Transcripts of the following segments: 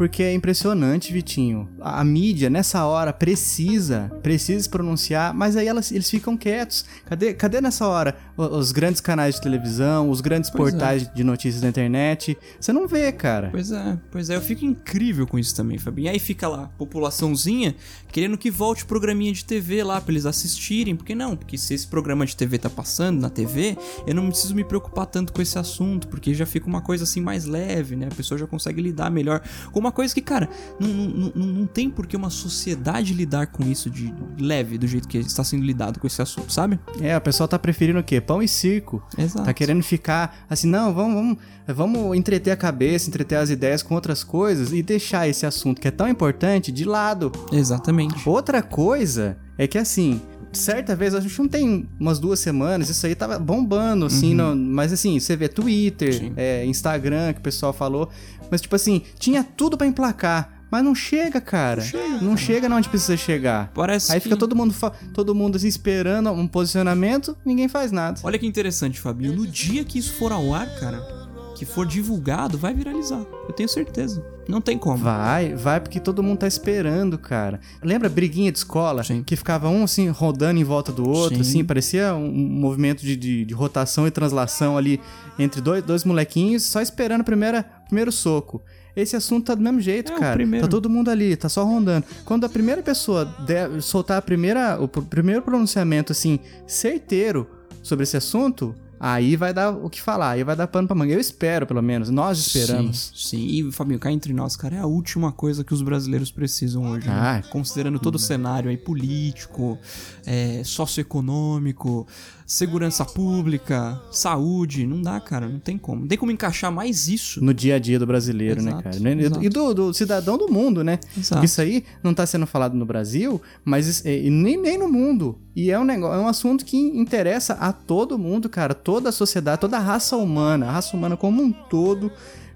porque é impressionante, Vitinho. A, a mídia, nessa hora, precisa, precisa se pronunciar, mas aí elas, eles ficam quietos. Cadê, cadê nessa hora os, os grandes canais de televisão, os grandes Pois portais de notícias da internet? Você não vê, cara. Pois é, pois é, eu fico incrível com isso também, Fabinho. Aí fica lá, populaçãozinha, querendo que volte o programinha de TV lá pra eles assistirem. Por que não? Porque se esse programa de TV tá passando na TV, eu não preciso me preocupar tanto com esse assunto, porque já fica uma coisa assim mais leve, né? A pessoa já consegue lidar melhor com uma coisa que, cara, não, não, não, não tem por que uma sociedade lidar com isso de leve, do jeito que está sendo lidado com esse assunto, sabe? É, o pessoal tá preferindo o quê? Pão e circo. Exato. Tá querendo ficar assim, não, vamos, vamos, vamos entreter a cabeça, entreter as ideias com outras coisas e deixar esse assunto que é tão importante de lado. Exatamente. Outra coisa é que assim, certa vez, a gente não tem umas duas semanas, isso aí tava bombando, assim, no- mas assim, você vê Twitter, é, Instagram, que o pessoal falou, mas tipo assim, tinha tudo pra emplacar. Mas não chega, cara. Não chega, não onde precisa chegar. Parece Aí que... fica todo mundo, todo mundo assim, esperando um posicionamento, ninguém faz nada. Olha que interessante, Fabinho. No dia que isso for ao ar, cara, que for divulgado, vai viralizar. Eu tenho certeza. Não tem como. Vai, vai, porque todo mundo tá esperando, cara. Lembra a briguinha de escola? Sim. Que ficava um assim, rodando em volta do outro, Sim. assim, parecia um, movimento de, de, de rotação e translação ali entre dois, dois molequinhos, só esperando o primeiro soco. Esse assunto tá do mesmo jeito, É, cara. primeiro. Tá todo mundo ali, tá só rondando. Quando a primeira pessoa der- soltar a primeira, o pr- primeiro pronunciamento, assim, certeiro sobre esse assunto, aí vai dar o que falar, aí vai dar pano pra manga. Eu espero, pelo menos. Nós esperamos. Sim, sim. E, Fabinho, cá entre nós, cara, é a última coisa que os brasileiros precisam hoje. né? Ah. Considerando todo o cenário aí político, é, socioeconômico, segurança pública, saúde. Não dá, cara. Não tem como. Não tem como encaixar mais isso. no dia a dia do brasileiro, né, Exato, cara? E do- exato. E do, do cidadão do mundo, né? Exato. Isso aí não tá sendo falado no Brasil, mas e nem, nem no mundo. E é um negócio, é um assunto que interessa a todo mundo, cara. Toda a sociedade, toda a raça humana, a raça humana como um todo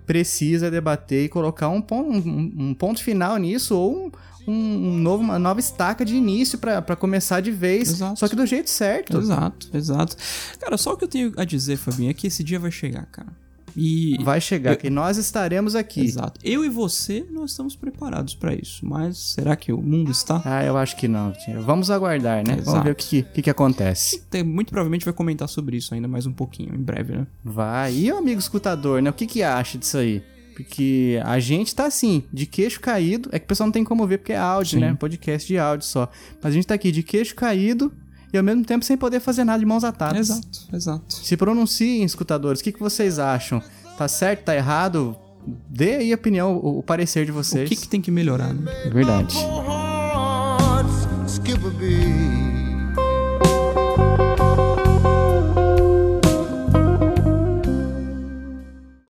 precisa debater e colocar um, pon- um- um ponto final nisso ou um, um novo, uma nova estaca de início pra começar de vez, Exato. só que do jeito certo. Exato, exato. Cara, só o que eu tenho a dizer, Fabinho, é que esse dia vai chegar, cara. E. Vai chegar, Eu- que nós estaremos aqui. Exato. Eu e você, nós estamos preparados pra isso. Mas será que o mundo está? Ah, eu acho que não, tia. Vamos aguardar, né? Vamos Exato. ver o que, que, que acontece. Tem- muito provavelmente vai comentar sobre isso ainda mais um pouquinho, em breve, né? Vai. E o amigo escutador, né? O que que acha disso aí? Porque a gente tá assim, de queixo caído. É que o pessoal não tem como ver porque é áudio, Sim. né? Podcast de áudio só. Mas a gente tá aqui de queixo caído e ao mesmo tempo sem poder fazer nada de mãos atadas. Exato, exato. Se pronunciem, escutadores. O que, que vocês acham? Tá certo? Tá errado? Dê aí a opinião, o, o parecer de vocês. O que, que tem que melhorar, né? Verdade. hearts skip a beat.